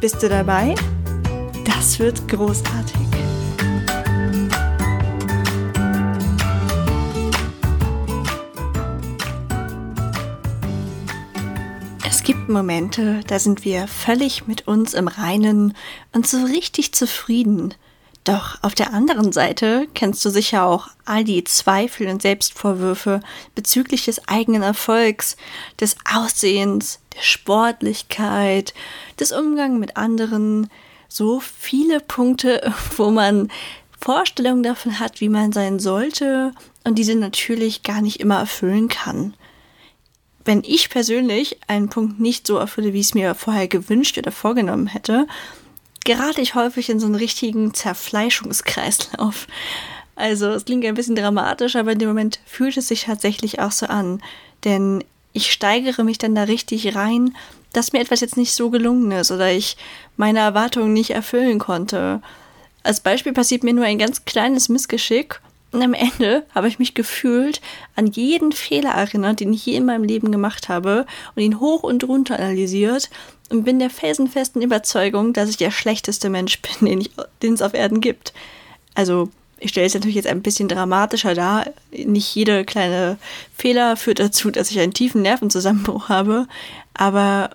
Bist du dabei? Das wird großartig. Es gibt Momente, da sind wir völlig mit uns im Reinen und so richtig zufrieden. Doch auf der anderen Seite kennst du sicher auch all die Zweifel und Selbstvorwürfe bezüglich des eigenen Erfolgs, des Aussehens, der Sportlichkeit, des Umgangs mit anderen, so viele Punkte, wo man Vorstellungen davon hat, wie man sein sollte und diese natürlich gar nicht immer erfüllen kann. Wenn ich persönlich einen Punkt nicht so erfülle, wie ich es mir vorher gewünscht oder vorgenommen hätte, gerate ich häufig in so einen richtigen Zerfleischungskreislauf. Also es klingt ein bisschen dramatisch, aber in dem Moment fühlt es sich tatsächlich auch so an. Denn ich steigere mich dann da richtig rein, dass mir etwas jetzt nicht so gelungen ist oder ich meine Erwartungen nicht erfüllen konnte. Als Beispiel passiert mir nur ein ganz kleines Missgeschick und am Ende habe ich mich gefühlt an jeden Fehler erinnert, den ich je in meinem Leben gemacht habe und ihn hoch und runter analysiert und bin der felsenfesten Überzeugung, dass ich der schlechteste Mensch bin, den, es auf Erden gibt. Also ich stelle es natürlich jetzt ein bisschen dramatischer dar. Nicht jede kleine Fehler führt dazu, dass ich einen tiefen Nervenzusammenbruch habe. Aber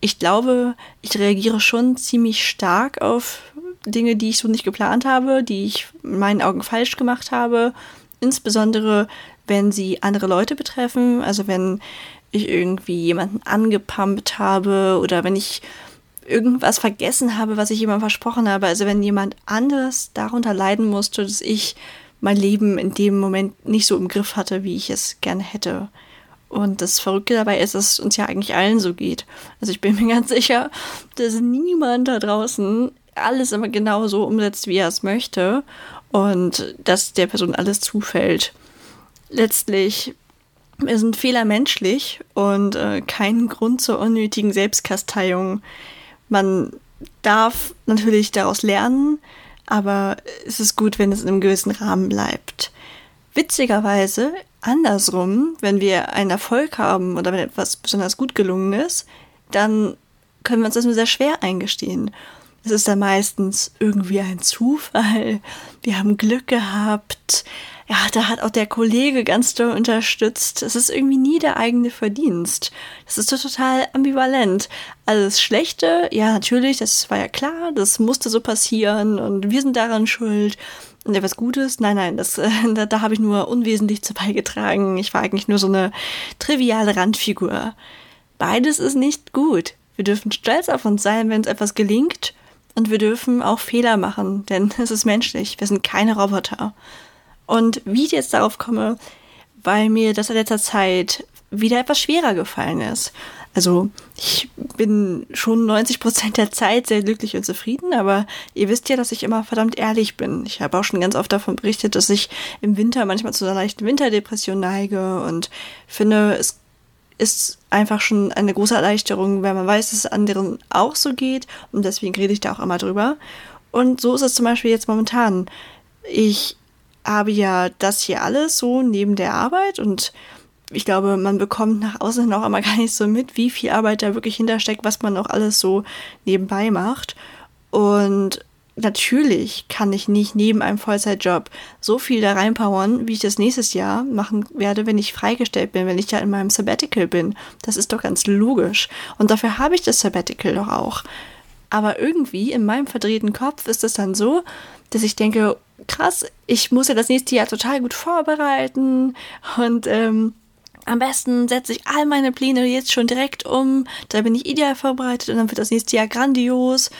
ich glaube, ich reagiere schon ziemlich stark auf Dinge, die ich so nicht geplant habe, die ich in meinen Augen falsch gemacht habe. Insbesondere, wenn sie andere Leute betreffen. Also wenn ich irgendwie jemanden angepumpt habe oder wenn ich irgendwas vergessen habe, was ich jemandem versprochen habe. Also wenn jemand anders darunter leiden musste, dass ich mein Leben in dem Moment nicht so im Griff hatte, wie ich es gerne hätte. Und das Verrückte dabei ist, dass es uns ja eigentlich allen so geht. Also ich bin mir ganz sicher, dass niemand da draußen alles immer genau so umsetzt, wie er es möchte und dass der Person alles zufällt. Letztlich sind Fehler menschlich und äh, kein Grund zur unnötigen Selbstkasteiung. Man darf natürlich daraus lernen, aber es ist gut, wenn es in einem gewissen Rahmen bleibt. Witzigerweise, andersrum, wenn wir einen Erfolg haben oder wenn etwas besonders gut gelungen ist, dann können wir uns das nur sehr schwer eingestehen. Es ist dann meistens irgendwie ein Zufall. Wir haben Glück gehabt. Ja, da hat auch der Kollege ganz doll unterstützt. Es ist irgendwie nie der eigene Verdienst. Das ist total ambivalent. Also das Schlechte, ja, natürlich, das war ja klar, das musste so passieren und wir sind daran schuld. Und etwas Gutes? Nein, nein, das, äh, da, da habe ich nur unwesentlich zu beigetragen. Ich war eigentlich nur so eine triviale Randfigur. Beides ist nicht gut. Wir dürfen stolz auf uns sein, wenn uns etwas gelingt und wir dürfen auch Fehler machen, denn es ist menschlich. Wir sind keine Roboter. Und wie ich jetzt darauf komme, weil mir das in letzter Zeit wieder etwas schwerer gefallen ist. Also ich bin schon 90 Prozent der Zeit sehr glücklich und zufrieden, aber ihr wisst ja, dass ich immer verdammt ehrlich bin. Ich habe auch schon ganz oft davon berichtet, dass ich im Winter manchmal zu einer leichten Winterdepression neige und finde, es ist einfach schon eine große Erleichterung, wenn man weiß, dass es anderen auch so geht. Und deswegen rede ich da auch immer drüber. Und so ist es zum Beispiel jetzt momentan. Ich habe ja das hier alles so neben der Arbeit und ich glaube, man bekommt nach außen auch immer gar nicht so mit, wie viel Arbeit da wirklich hintersteckt, was man auch alles so nebenbei macht. Und natürlich kann ich nicht neben einem Vollzeitjob so viel da reinpowern, wie ich das nächstes Jahr machen werde, wenn ich freigestellt bin, wenn ich ja in meinem Sabbatical bin. Das ist doch ganz logisch. Und dafür habe ich das Sabbatical doch auch. Aber irgendwie in meinem verdrehten Kopf ist es dann so, dass ich denke, krass, ich muss ja das nächste Jahr total gut vorbereiten und ähm, am besten setze ich all meine Pläne jetzt schon direkt um, da bin ich ideal vorbereitet und dann wird das nächste Jahr grandios.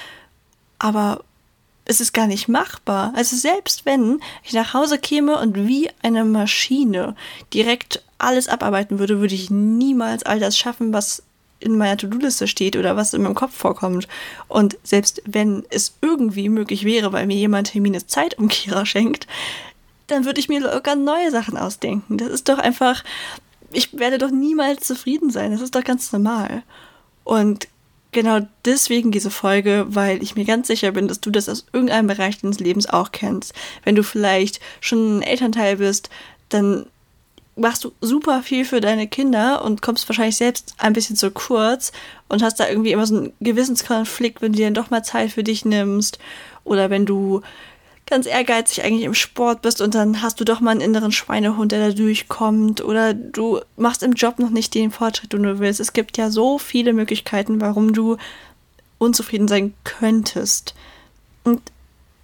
Aber es ist gar nicht machbar. Also selbst wenn ich nach Hause käme und wie eine Maschine direkt alles abarbeiten würde, würde ich niemals all das schaffen, was in meiner To-Do-Liste steht oder was in meinem Kopf vorkommt. Und selbst wenn es irgendwie möglich wäre, weil mir jemand Termines Zeitumkehrer schenkt, dann würde ich mir locker neue Sachen ausdenken. Das ist doch einfach, ich werde doch niemals zufrieden sein. Das ist doch ganz normal. Und genau deswegen diese Folge, weil ich mir ganz sicher bin, dass du das aus irgendeinem Bereich deines Lebens auch kennst. Wenn du vielleicht schon ein Elternteil bist, dann machst du super viel für deine Kinder und kommst wahrscheinlich selbst ein bisschen zu kurz und hast da irgendwie immer so einen Gewissenskonflikt, wenn du dir dann doch mal Zeit für dich nimmst oder wenn du ganz ehrgeizig eigentlich im Sport bist und dann hast du doch mal einen inneren Schweinehund, der da durchkommt oder du machst im Job noch nicht den Fortschritt, den du willst. Es gibt ja so viele Möglichkeiten, warum du unzufrieden sein könntest. Und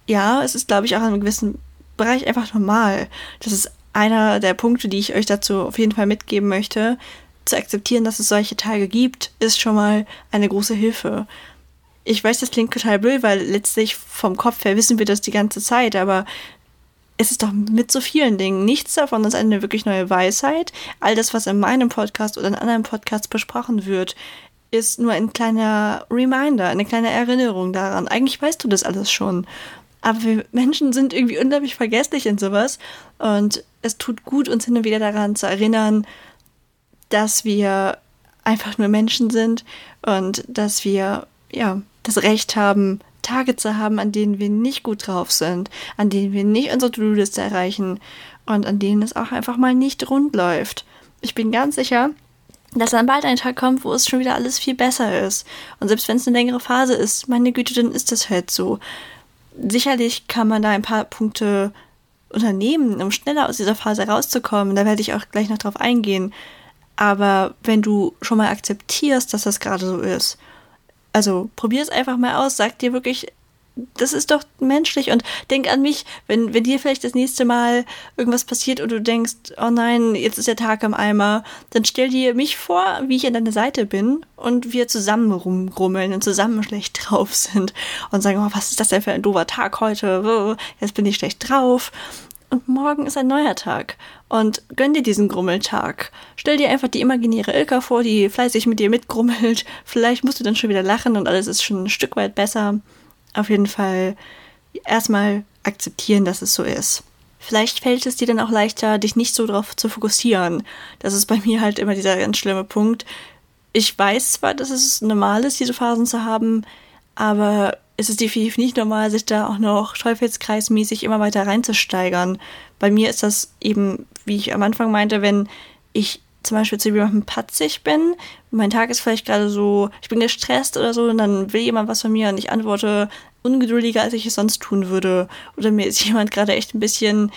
ja, es ist, glaube ich, auch in einem gewissen Bereich einfach normal. Das ist einer der Punkte, die ich euch dazu auf jeden Fall mitgeben möchte. Zu akzeptieren, dass es solche Tage gibt, ist schon mal eine große Hilfe ich weiß, das klingt total blöd, weil letztlich vom Kopf her wissen wir das die ganze Zeit, aber es ist doch mit so vielen Dingen. Nichts davon ist eine wirklich neue Weisheit. All das, was in meinem Podcast oder in anderen Podcasts besprochen wird, ist nur ein kleiner Reminder, eine kleine Erinnerung daran. Eigentlich weißt du das alles schon. Aber wir Menschen sind irgendwie unglaublich vergesslich in sowas. Und es tut gut, uns hin und wieder daran zu erinnern, dass wir einfach nur Menschen sind und dass wir, ja, das Recht haben, Tage zu haben, an denen wir nicht gut drauf sind, an denen wir nicht unsere To-Do-Liste erreichen und an denen es auch einfach mal nicht rund läuft. Ich bin ganz sicher, dass dann bald ein Tag kommt, wo es schon wieder alles viel besser ist. Und selbst wenn es eine längere Phase ist, meine Güte, dann ist das halt so. Sicherlich kann man da ein paar Punkte unternehmen, um schneller aus dieser Phase rauszukommen. Da werde ich auch gleich noch drauf eingehen. Aber wenn du schon mal akzeptierst, dass das gerade so ist also probier es einfach mal aus, sag dir wirklich, das ist doch menschlich und denk an mich, wenn, wenn dir vielleicht das nächste Mal irgendwas passiert und du denkst, oh nein, jetzt ist der Tag am Eimer, dann stell dir mich vor, wie ich an deiner Seite bin und wir zusammen rumgrummeln und zusammen schlecht drauf sind und sagen, oh, was ist das denn für ein doofer Tag heute? Jetzt bin ich schlecht drauf und morgen ist ein neuer Tag. Und gönn dir diesen Grummeltag. Stell dir einfach die imaginäre Ilka vor, die fleißig mit dir mitgrummelt. Vielleicht musst du dann schon wieder lachen und alles ist schon ein Stück weit besser. Auf jeden Fall erstmal akzeptieren, dass es so ist. Vielleicht fällt es dir dann auch leichter, dich nicht so darauf zu fokussieren. Das ist bei mir halt immer dieser ganz schlimme Punkt. Ich weiß zwar, dass es normal ist, diese Phasen zu haben, aber ist es definitiv nicht normal, sich da auch noch teufelskreismäßig immer weiter reinzusteigern. Bei mir ist das eben, wie ich am Anfang meinte, wenn ich zum Beispiel zu jemandem patzig bin, mein Tag ist vielleicht gerade so, ich bin gestresst oder so, und dann will jemand was von mir und ich antworte ungeduldiger, als ich es sonst tun würde. Oder mir ist jemand gerade echt ein bisschen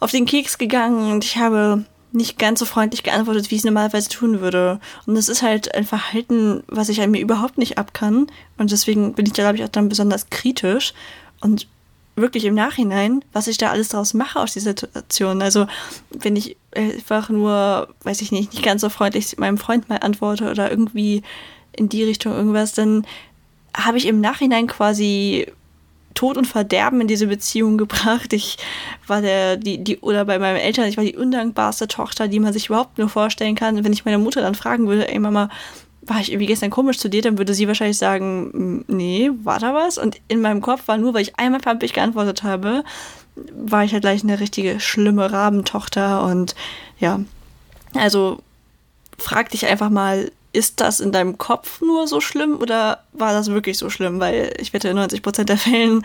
auf den Keks gegangen und ich habe nicht ganz so freundlich geantwortet, wie ich es normalerweise tun würde. Und das ist halt ein Verhalten, was ich an mir überhaupt nicht ab kann. Und deswegen bin ich da, glaube ich, auch dann besonders kritisch. Und wirklich im Nachhinein, was ich da alles draus mache aus dieser Situation. Also, wenn ich einfach nur, weiß ich nicht, nicht ganz so freundlich meinem Freund mal antworte oder irgendwie in die Richtung irgendwas, dann habe ich im Nachhinein quasi Tod und Verderben in diese Beziehung gebracht. Ich war der, die, die, oder bei meinen Eltern, ich war die undankbarste Tochter, die man sich überhaupt nur vorstellen kann. wenn ich meine Mutter dann fragen würde, ey Mama, war ich irgendwie gestern komisch zu dir, dann würde sie wahrscheinlich sagen, nee, war da was? Und in meinem Kopf war nur, weil ich einmal pampig geantwortet habe, war ich halt gleich eine richtige schlimme Rabentochter und ja, also frag dich einfach mal, ist das in deinem Kopf nur so schlimm oder war das wirklich so schlimm? Weil ich wette, in 90% der Fällen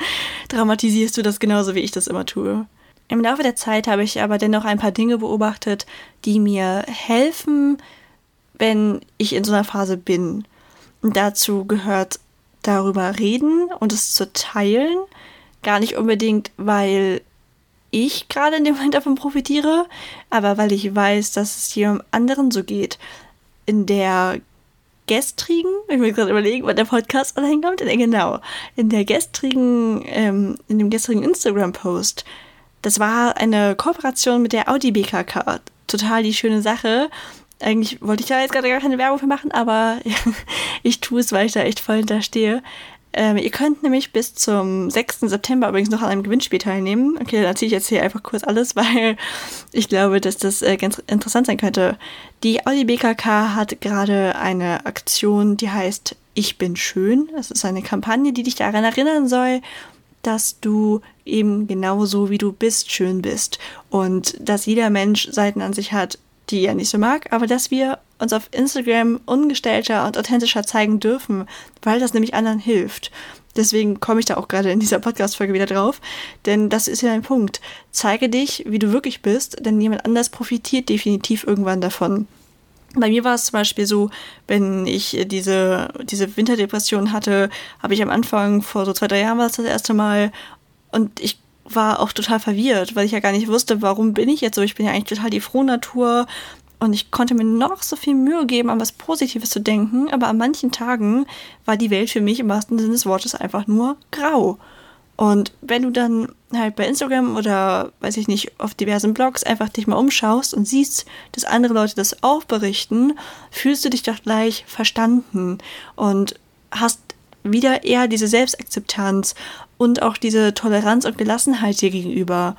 dramatisierst du das genauso, wie ich das immer tue. Im Laufe der Zeit habe ich aber dennoch ein paar Dinge beobachtet, die mir helfen, wenn ich in so einer Phase bin. Und dazu gehört darüber reden und es zu teilen. Gar nicht unbedingt, weil ich gerade in dem Moment davon profitiere, aber weil ich weiß, dass es jedem anderen so geht in der gestrigen, ich muss gerade überlegen, wann der Podcast online kommt, genau, in der gestrigen, ähm, in dem gestrigen Instagram-Post, das war eine Kooperation mit der Audi BKK. Total die schöne Sache. Eigentlich wollte ich da jetzt gerade gar keine Werbung für machen, aber ich tue es, weil ich da echt voll hinterstehe. Ähm, ihr könnt nämlich bis zum 6. September übrigens noch an einem Gewinnspiel teilnehmen. Okay, dann erzähle ich jetzt hier einfach kurz alles, weil ich glaube, dass das äh, ganz interessant sein könnte. Die Audi BKK hat gerade eine Aktion, die heißt Ich bin schön. Das ist eine Kampagne, die dich daran erinnern soll, dass du eben genauso wie du bist, schön bist. Und dass jeder Mensch Seiten an sich hat, die er nicht so mag, aber dass wir uns auf Instagram ungestellter und authentischer zeigen dürfen, weil das nämlich anderen hilft. Deswegen komme ich da auch gerade in dieser Podcast-Folge wieder drauf, denn das ist ja ein Punkt. Zeige dich, wie du wirklich bist, denn jemand anders profitiert definitiv irgendwann davon. Bei mir war es zum Beispiel so, wenn ich diese, diese Winterdepression hatte, habe ich am Anfang, vor so zwei, drei Jahren war es das erste Mal, und ich war auch total verwirrt, weil ich ja gar nicht wusste, warum bin ich jetzt so. Ich bin ja eigentlich total die Frohnatur und ich konnte mir noch so viel Mühe geben, an was Positives zu denken, aber an manchen Tagen war die Welt für mich im wahrsten Sinne des Wortes einfach nur grau. Und wenn du dann halt bei Instagram oder weiß ich nicht, auf diversen Blogs einfach dich mal umschaust und siehst, dass andere Leute das auch berichten, fühlst du dich doch gleich verstanden und hast wieder eher diese Selbstakzeptanz und auch diese Toleranz und Gelassenheit dir gegenüber.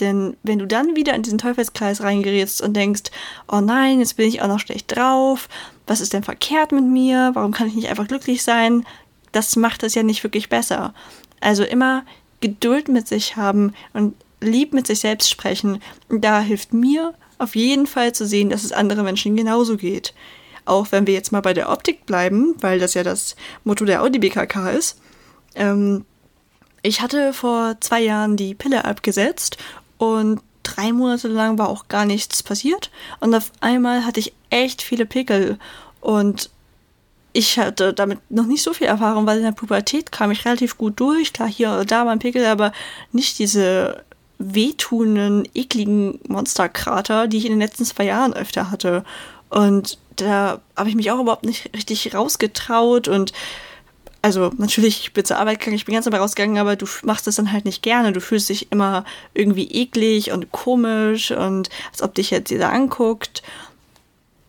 Denn wenn du dann wieder in diesen Teufelskreis reingerätst und denkst, oh nein, jetzt bin ich auch noch schlecht drauf, was ist denn verkehrt mit mir, warum kann ich nicht einfach glücklich sein, das macht es ja nicht wirklich besser. Also immer Geduld mit sich haben und lieb mit sich selbst sprechen. Da hilft mir auf jeden Fall zu sehen, dass es anderen Menschen genauso geht. Auch wenn wir jetzt mal bei der Optik bleiben, weil das ja das Motto der Audi BKK ist. Ähm, ich hatte vor zwei Jahren die Pille abgesetzt und drei Monate lang war auch gar nichts passiert. Und auf einmal hatte ich echt viele Pickel. Und ich hatte damit noch nicht so viel Erfahrung, weil in der Pubertät kam ich relativ gut durch. Klar, hier oder da mein Pickel, aber nicht diese wehtuenden, ekligen Monsterkrater, die ich in den letzten zwei Jahren öfter hatte. Und da habe ich mich auch überhaupt nicht richtig rausgetraut und also natürlich, ich bin zur Arbeit gegangen, ich bin ganz dabei rausgegangen, aber du machst das dann halt nicht gerne. Du fühlst dich immer irgendwie eklig und komisch und als ob dich jetzt jeder anguckt.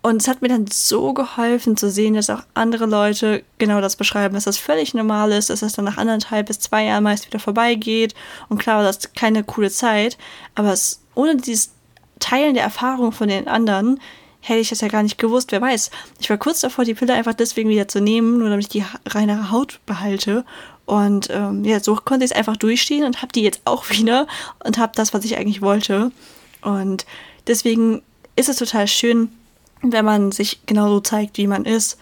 Und es hat mir dann so geholfen zu sehen, dass auch andere Leute genau das beschreiben, dass das völlig normal ist, dass das dann nach anderthalb bis zwei Jahren meist wieder vorbeigeht. Und klar, das ist keine coole Zeit, aber es, ohne dieses Teilen der Erfahrung von den anderen hätte ich das ja gar nicht gewusst. Wer weiß. Ich war kurz davor, die Pille einfach deswegen wieder zu nehmen, nur damit ich die reinere Haut behalte. Und ähm, ja, so konnte ich es einfach durchstehen und habe die jetzt auch wieder und habe das, was ich eigentlich wollte. Und deswegen ist es total schön, wenn man sich genauso zeigt, wie man ist.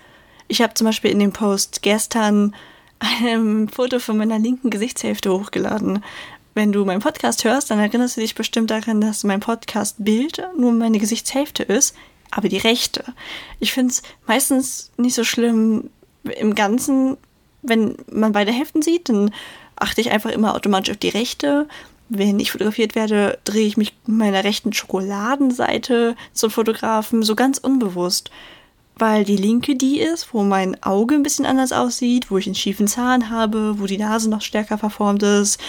Ich habe zum Beispiel in dem Post gestern ein Foto von meiner linken Gesichtshälfte hochgeladen. Wenn du meinen Podcast hörst, dann erinnerst du dich bestimmt daran, dass mein Podcast-Bild nur meine Gesichtshälfte ist aber die Rechte. Ich finde es meistens nicht so schlimm im Ganzen, wenn man beide Hälften sieht, dann achte ich einfach immer automatisch auf die Rechte. Wenn ich fotografiert werde, drehe ich mich meiner rechten Schokoladenseite zum Fotografen, so ganz unbewusst. Weil die linke die ist, wo mein Auge ein bisschen anders aussieht, wo ich einen schiefen Zahn habe, wo die Nase noch stärker verformt ist.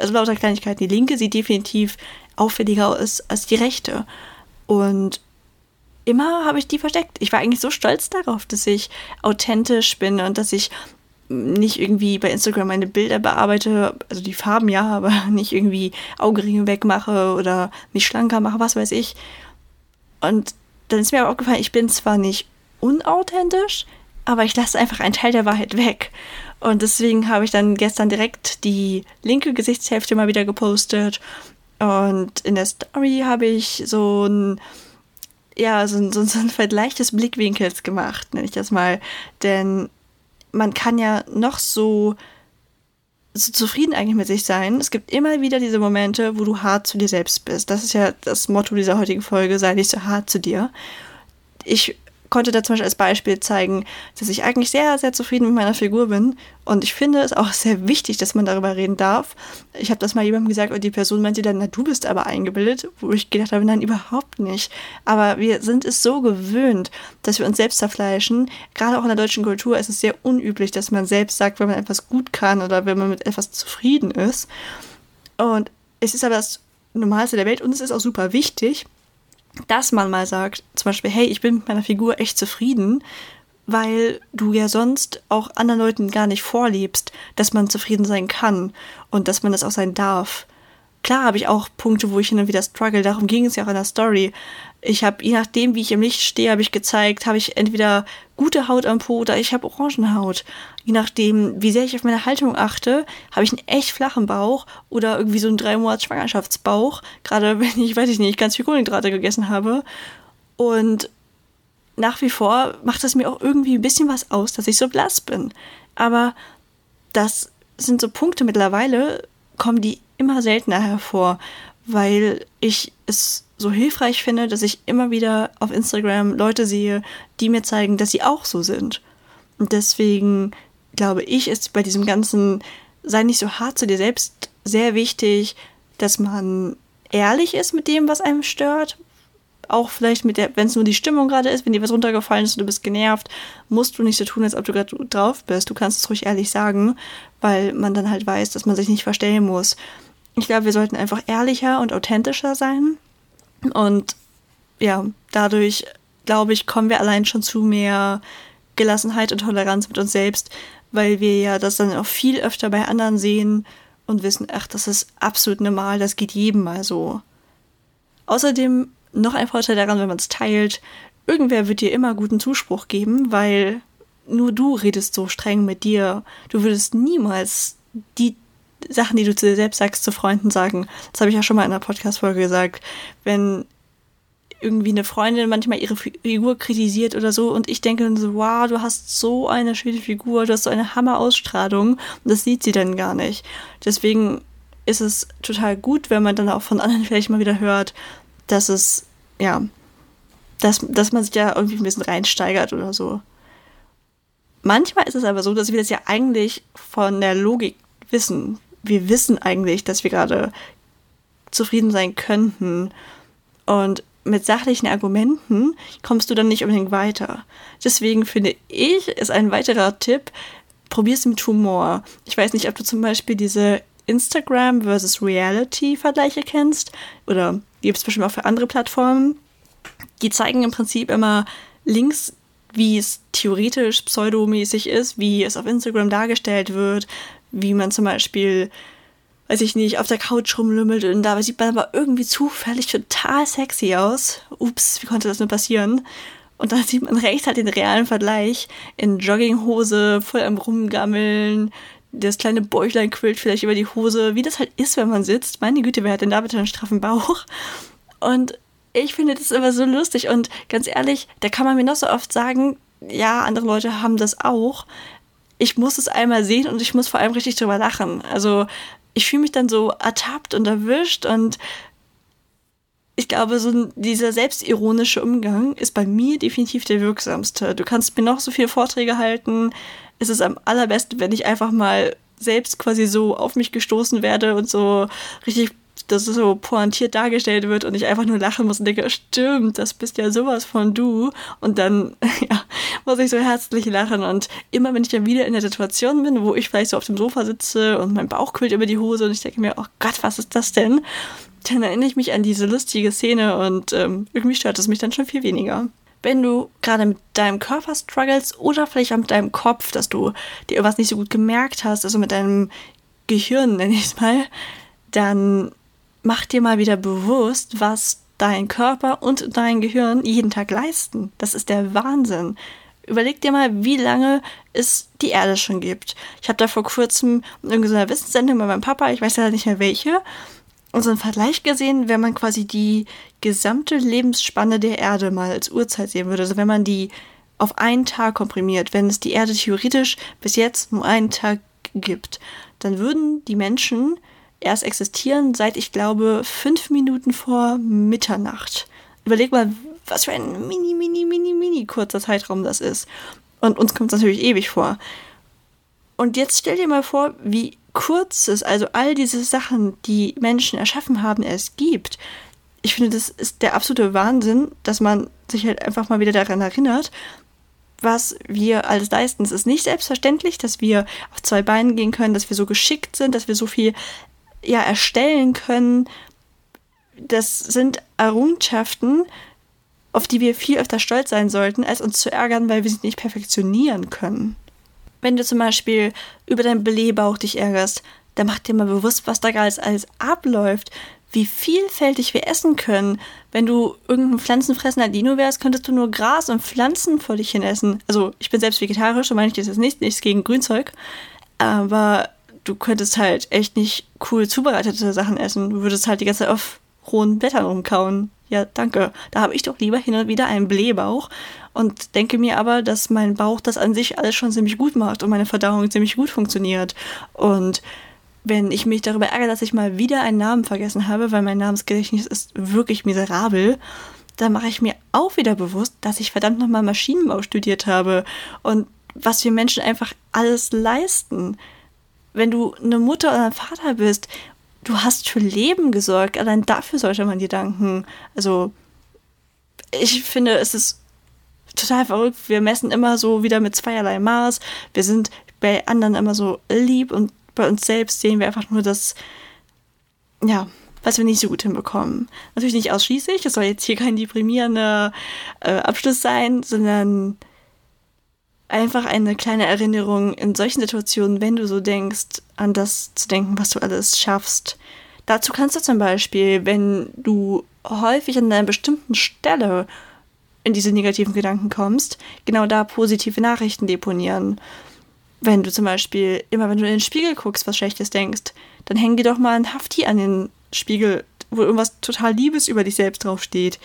Also lauter Kleinigkeiten. Die linke sieht definitiv auffälliger aus als die rechte. Und immer habe ich die versteckt. Ich war eigentlich so stolz darauf, dass ich authentisch bin und dass ich nicht irgendwie bei Instagram meine Bilder bearbeite, also die Farben ja, aber nicht irgendwie Augenringe wegmache oder mich schlanker mache, was weiß ich. Und dann ist mir aber aufgefallen, ich bin zwar nicht unauthentisch, aber ich lasse einfach einen Teil der Wahrheit weg. Und deswegen habe ich dann gestern direkt die linke Gesichtshälfte mal wieder gepostet. Und in der Story habe ich so ein ja, so, so, so ein Vergleich des Blickwinkels gemacht, nenne ich das mal. Denn man kann ja noch so, so zufrieden eigentlich mit sich sein. Es gibt immer wieder diese Momente, wo du hart zu dir selbst bist. Das ist ja das Motto dieser heutigen Folge, sei nicht so hart zu dir. Ich konnte da zum Beispiel als Beispiel zeigen, dass ich eigentlich sehr, sehr zufrieden mit meiner Figur bin. Und ich finde es auch sehr wichtig, dass man darüber reden darf. Ich habe das mal jemandem gesagt und die Person meinte dann, na, du bist aber eingebildet, wo ich gedacht habe, nein, überhaupt nicht. Aber wir sind es so gewöhnt, dass wir uns selbst zerfleischen. Gerade auch in der deutschen Kultur ist es sehr unüblich, dass man selbst sagt, wenn man etwas gut kann oder wenn man mit etwas zufrieden ist. Und es ist aber das Normalste der Welt und es ist auch super wichtig dass man mal sagt, zum Beispiel, hey, ich bin mit meiner Figur echt zufrieden, weil du ja sonst auch anderen Leuten gar nicht vorlebst, dass man zufrieden sein kann und dass man das auch sein darf. Klar habe ich auch Punkte, wo ich hin und wieder struggle, darum ging es ja auch in der Story. Ich habe, je nachdem, wie ich im Licht stehe, habe ich gezeigt, habe ich entweder gute Haut am Po oder ich habe Orangenhaut. Je nachdem, wie sehr ich auf meine Haltung achte, habe ich einen echt flachen Bauch oder irgendwie so einen drei Monats Schwangerschaftsbauch, gerade wenn ich, weiß ich nicht, ganz viel Kohlenhydrate gegessen habe. Und nach wie vor macht es mir auch irgendwie ein bisschen was aus, dass ich so blass bin. Aber das sind so Punkte mittlerweile, kommen die immer seltener hervor, weil ich es so hilfreich finde, dass ich immer wieder auf Instagram Leute sehe, die mir zeigen, dass sie auch so sind. Und deswegen glaube ich, ist bei diesem ganzen sei nicht so hart zu dir selbst sehr wichtig, dass man ehrlich ist mit dem, was einem stört, auch vielleicht mit der, wenn es nur die Stimmung gerade ist, wenn dir was runtergefallen ist und du bist genervt, musst du nicht so tun, als ob du gerade drauf bist. Du kannst es ruhig ehrlich sagen, weil man dann halt weiß, dass man sich nicht verstellen muss. Ich glaube, wir sollten einfach ehrlicher und authentischer sein. Und ja, dadurch, glaube ich, kommen wir allein schon zu mehr Gelassenheit und Toleranz mit uns selbst, weil wir ja das dann auch viel öfter bei anderen sehen und wissen, ach, das ist absolut normal, das geht jedem mal so. Außerdem noch ein Vorteil daran, wenn man es teilt, irgendwer wird dir immer guten Zuspruch geben, weil nur du redest so streng mit dir. Du würdest niemals die Sachen, die du zu dir selbst sagst, zu Freunden sagen. Das habe ich ja schon mal in einer Podcast-Folge gesagt. Wenn irgendwie eine Freundin manchmal ihre Figur kritisiert oder so und ich denke dann so, wow, du hast so eine schöne Figur, du hast so eine Hammer-Ausstrahlung und das sieht sie dann gar nicht. Deswegen ist es total gut, wenn man dann auch von anderen vielleicht mal wieder hört, dass es, ja, dass, dass man sich ja irgendwie ein bisschen reinsteigert oder so. Manchmal ist es aber so, dass wir das ja eigentlich von der Logik wissen. Wir wissen eigentlich, dass wir gerade zufrieden sein könnten. Und mit sachlichen Argumenten kommst du dann nicht unbedingt weiter. Deswegen finde ich, ist ein weiterer Tipp, probier es mit Humor. Ich weiß nicht, ob du zum Beispiel diese Instagram versus Reality Vergleiche kennst oder gibt es bestimmt auch für andere Plattformen. Die zeigen im Prinzip immer Links, wie es theoretisch pseudomäßig ist, wie es auf Instagram dargestellt wird, wie man zum Beispiel, weiß ich nicht, auf der Couch rumlümmelt und dabei sieht man aber irgendwie zufällig total sexy aus. Ups, wie konnte das nur passieren? Und dann sieht man rechts halt den realen Vergleich in Jogginghose, voll am Rumgammeln, das kleine Bäuchlein quillt vielleicht über die Hose, wie das halt ist, wenn man sitzt. Meine Güte, wer hat denn da bitte einen straffen Bauch? Und ich finde das immer so lustig und ganz ehrlich, da kann man mir noch so oft sagen, ja, andere Leute haben das auch. Ich muss es einmal sehen und ich muss vor allem richtig drüber lachen. Also ich fühle mich dann so ertappt und erwischt und ich glaube, so dieser selbstironische Umgang ist bei mir definitiv der wirksamste. Du kannst mir noch so viele Vorträge halten, ist es am allerbesten, wenn ich einfach mal selbst quasi so auf mich gestoßen werde und so richtig dass es so pointiert dargestellt wird und ich einfach nur lachen muss und denke, stimmt, das bist ja sowas von du. Und dann ja, muss ich so herzlich lachen. Und immer wenn ich dann wieder in der Situation bin, wo ich vielleicht so auf dem Sofa sitze und mein Bauch quillt über die Hose und ich denke mir, oh Gott, was ist das denn? Dann erinnere ich mich an diese lustige Szene und ähm, irgendwie stört es mich dann schon viel weniger wenn du gerade mit deinem Körper struggles oder vielleicht auch mit deinem Kopf, dass du dir irgendwas nicht so gut gemerkt hast, also mit deinem Gehirn, nenne ich es mal, dann mach dir mal wieder bewusst, was dein Körper und dein Gehirn jeden Tag leisten. Das ist der Wahnsinn. Überleg dir mal, wie lange es die Erde schon gibt. Ich habe da vor kurzem in irgendeiner Wissenssendung bei meinem Papa, ich weiß ja nicht mehr welche, unseren Vergleich gesehen, wenn man quasi die gesamte Lebensspanne der Erde mal als Uhrzeit sehen würde. Also wenn man die auf einen Tag komprimiert, wenn es die Erde theoretisch bis jetzt nur einen Tag gibt, dann würden die Menschen erst existieren seit, ich glaube, fünf Minuten vor Mitternacht. Überleg mal, was für ein mini, mini, mini, mini kurzer Zeitraum das ist. Und uns kommt es natürlich ewig vor. Und jetzt stell dir mal vor, wie Kurzes, also all diese Sachen, die Menschen erschaffen haben, es gibt. Ich finde, das ist der absolute Wahnsinn, dass man sich halt einfach mal wieder daran erinnert, was wir alles leisten. Es ist nicht selbstverständlich, dass wir auf zwei Beinen gehen können, dass wir so geschickt sind, dass wir so viel ja erstellen können. Das sind Errungenschaften auf die wir viel öfter stolz sein sollten, als uns zu ärgern, weil wir sie nicht perfektionieren können. Wenn du zum Beispiel über deinen Blähbauch dich ärgerst, dann mach dir mal bewusst, was da gerade alles abläuft, wie vielfältig wir essen können. Wenn du irgendein pflanzenfressender Dino wärst, könntest du nur Gras und Pflanzen vor dich hin essen. Also ich bin selbst vegetarisch, so meine ich das jetzt nicht, nichts gegen Grünzeug. Aber du könntest halt echt nicht cool zubereitete Sachen essen. Du würdest halt die ganze Zeit auf rohen Blättern rumkauen. Ja, danke. Da habe ich doch lieber hin und wieder einen Blähbauch und denke mir aber, dass mein Bauch das an sich alles schon ziemlich gut macht und meine Verdauung ziemlich gut funktioniert. Und wenn ich mich darüber ärgere, dass ich mal wieder einen Namen vergessen habe, weil mein Namensgedächtnis ist wirklich miserabel, dann mache ich mir auch wieder bewusst, dass ich verdammt nochmal Maschinenbau studiert habe und was wir Menschen einfach alles leisten. Wenn du eine Mutter oder ein Vater bist, du hast für Leben gesorgt, allein dafür sollte man dir danken. Also, ich finde, es ist total verrückt. Wir messen immer so wieder mit zweierlei Maß. Wir sind bei anderen immer so lieb und bei uns selbst sehen wir einfach nur das, ja, was wir nicht so gut hinbekommen. Natürlich nicht ausschließlich, es soll jetzt hier kein deprimierender äh, Abschluss sein, sondern einfach eine kleine Erinnerung in solchen Situationen, wenn du so denkst, an das zu denken, was du alles schaffst. Dazu kannst du zum Beispiel, wenn du häufig an einer bestimmten Stelle in diese negativen Gedanken kommst, genau da positive Nachrichten deponieren wenn du zum Beispiel immer, wenn du in den Spiegel guckst, was Schlechtes denkst, dann häng dir doch mal ein Hafti an den Spiegel, wo irgendwas total Liebes über dich selbst draufsteht.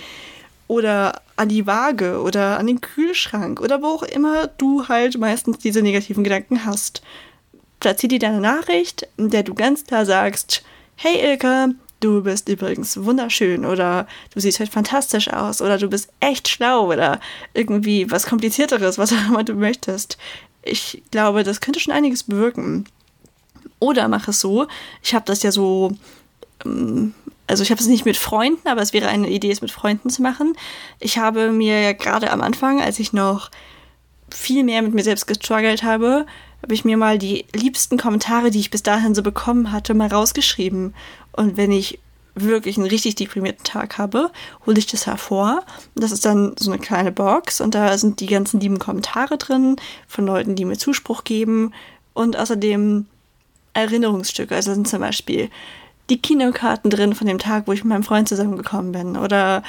Oder an die Waage oder an den Kühlschrank oder wo auch immer du halt meistens diese negativen Gedanken hast. Platzier dir deine Nachricht, in der du ganz klar sagst, hey Ilka, du bist übrigens wunderschön oder du siehst halt fantastisch aus oder du bist echt schlau oder irgendwie was komplizierteres, was auch immer du möchtest ich glaube, das könnte schon einiges bewirken. Oder mach es so, ich habe das ja so, ähm, also ich habe es nicht mit Freunden, aber es wäre eine Idee, es mit Freunden zu machen. Ich habe mir ja gerade am Anfang, als ich noch viel mehr mit mir selbst gestruggelt habe, habe ich mir mal die liebsten Kommentare, die ich bis dahin so bekommen hatte, mal rausgeschrieben. Und wenn ich wirklich einen richtig deprimierten Tag habe, hole ich das hervor. Das ist dann so eine kleine Box und da sind die ganzen lieben Kommentare drin von Leuten, die mir Zuspruch geben und außerdem Erinnerungsstücke. Also sind zum Beispiel die Kinokarten drin von dem Tag, wo ich mit meinem Freund zusammengekommen bin oder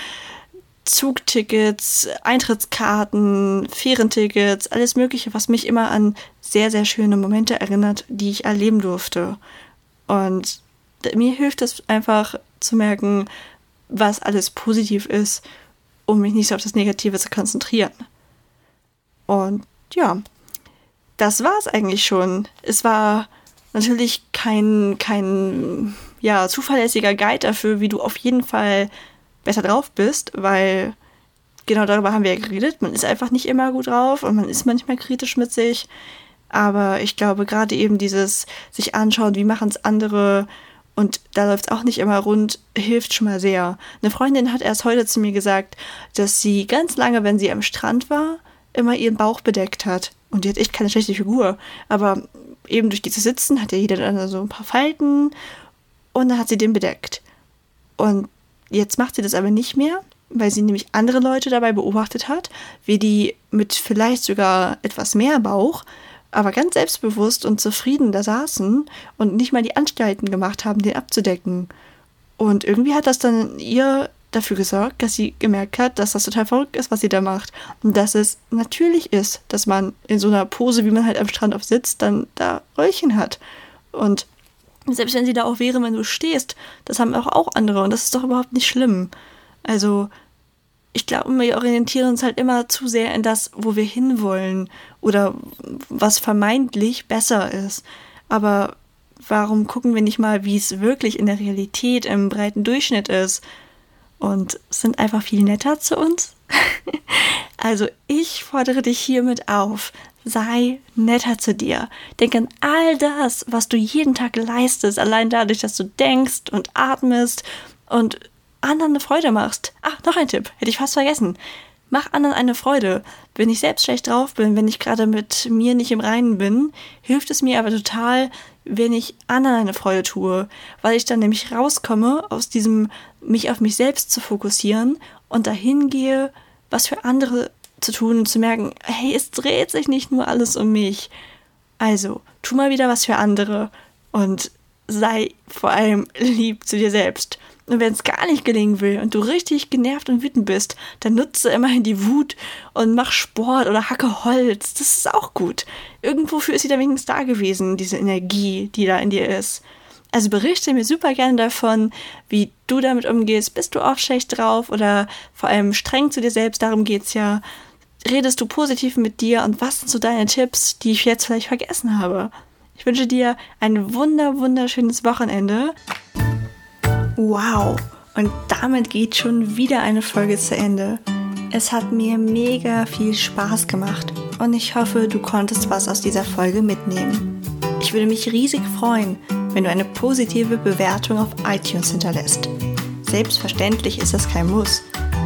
Zugtickets, Eintrittskarten, Fährentickets, alles Mögliche, was mich immer an sehr, sehr schöne Momente erinnert, die ich erleben durfte. Und mir hilft es einfach zu merken, was alles positiv ist, um mich nicht so auf das Negative zu konzentrieren. Und ja, das war es eigentlich schon. Es war natürlich kein, kein ja, zuverlässiger Guide dafür, wie du auf jeden Fall besser drauf bist, weil genau darüber haben wir ja geredet. Man ist einfach nicht immer gut drauf und man ist manchmal kritisch mit sich. Aber ich glaube, gerade eben dieses sich anschauen, wie machen es andere und da läuft es auch nicht immer rund, hilft schon mal sehr. Eine Freundin hat erst heute zu mir gesagt, dass sie ganz lange, wenn sie am Strand war, immer ihren Bauch bedeckt hat. Und die hat echt keine schlechte Figur. Aber eben durch dieses Sitzen hat ja jeder dann so ein paar Falten und dann hat sie den bedeckt. Und jetzt macht sie das aber nicht mehr, weil sie nämlich andere Leute dabei beobachtet hat, wie die mit vielleicht sogar etwas mehr Bauch aber ganz selbstbewusst und zufrieden da saßen und nicht mal die Anstalten gemacht haben, den abzudecken. Und irgendwie hat das dann ihr dafür gesorgt, dass sie gemerkt hat, dass das total verrückt ist, was sie da macht. Und dass es natürlich ist, dass man in so einer Pose, wie man halt am Strand auf sitzt, dann da Röllchen hat. Und selbst wenn sie da auch wäre, wenn du stehst, das haben auch andere und das ist doch überhaupt nicht schlimm. Also ich glaube, wir orientieren uns halt immer zu sehr in das, wo wir hinwollen oder was vermeintlich besser ist. Aber warum gucken wir nicht mal, wie es wirklich in der Realität im breiten Durchschnitt ist? Und sind einfach viel netter zu uns? also ich fordere dich hiermit auf. Sei netter zu dir. Denk an all das, was du jeden Tag leistest, allein dadurch, dass du denkst und atmest und anderen eine Freude machst. Ach, noch ein Tipp, hätte ich fast vergessen. Mach anderen eine Freude. Wenn ich selbst schlecht drauf bin, wenn ich gerade mit mir nicht im Reinen bin, hilft es mir aber total, wenn ich anderen eine Freude tue, weil ich dann nämlich rauskomme aus diesem mich auf mich selbst zu fokussieren und dahin gehe, was für andere zu tun und zu merken, hey, es dreht sich nicht nur alles um mich. Also, tu mal wieder was für andere und sei vor allem lieb zu dir selbst. Und wenn es gar nicht gelingen will und du richtig genervt und wütend bist, dann nutze immerhin die Wut und mach Sport oder hacke Holz. Das ist auch gut. Irgendwofür ist sie da wenigstens da gewesen, diese Energie, die da in dir ist. Also berichte mir super gerne davon, wie du damit umgehst. Bist du auch schlecht drauf oder vor allem streng zu dir selbst? Darum geht es ja. Redest du positiv mit dir und was sind so deine Tipps, die ich jetzt vielleicht vergessen habe? Ich wünsche dir ein wunder, wunderschönes Wochenende. Wow, und damit geht schon wieder eine Folge zu Ende. Es hat mir mega viel Spaß gemacht und ich hoffe, du konntest was aus dieser Folge mitnehmen. Ich würde mich riesig freuen, wenn du eine positive Bewertung auf iTunes hinterlässt. Selbstverständlich ist das kein Muss,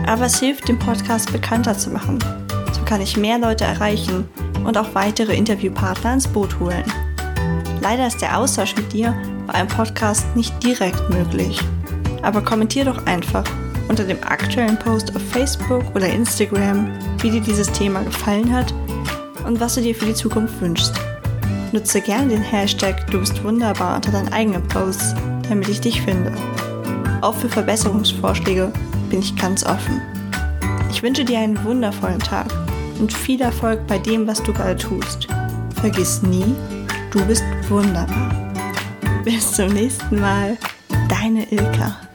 aber es hilft, den Podcast bekannter zu machen. So kann ich mehr Leute erreichen und auch weitere Interviewpartner ins Boot holen. Leider ist der Austausch mit dir bei einem Podcast nicht direkt möglich. Aber kommentier doch einfach unter dem aktuellen Post auf Facebook oder Instagram, wie dir dieses Thema gefallen hat und was du dir für die Zukunft wünschst. Nutze gerne den Hashtag Du bist wunderbar unter deinen eigenen Posts, damit ich dich finde. Auch für Verbesserungsvorschläge bin ich ganz offen. Ich wünsche dir einen wundervollen Tag und viel Erfolg bei dem, was du gerade tust. Vergiss nie, du bist wunderbar. Bis zum nächsten Mal, deine Ilka.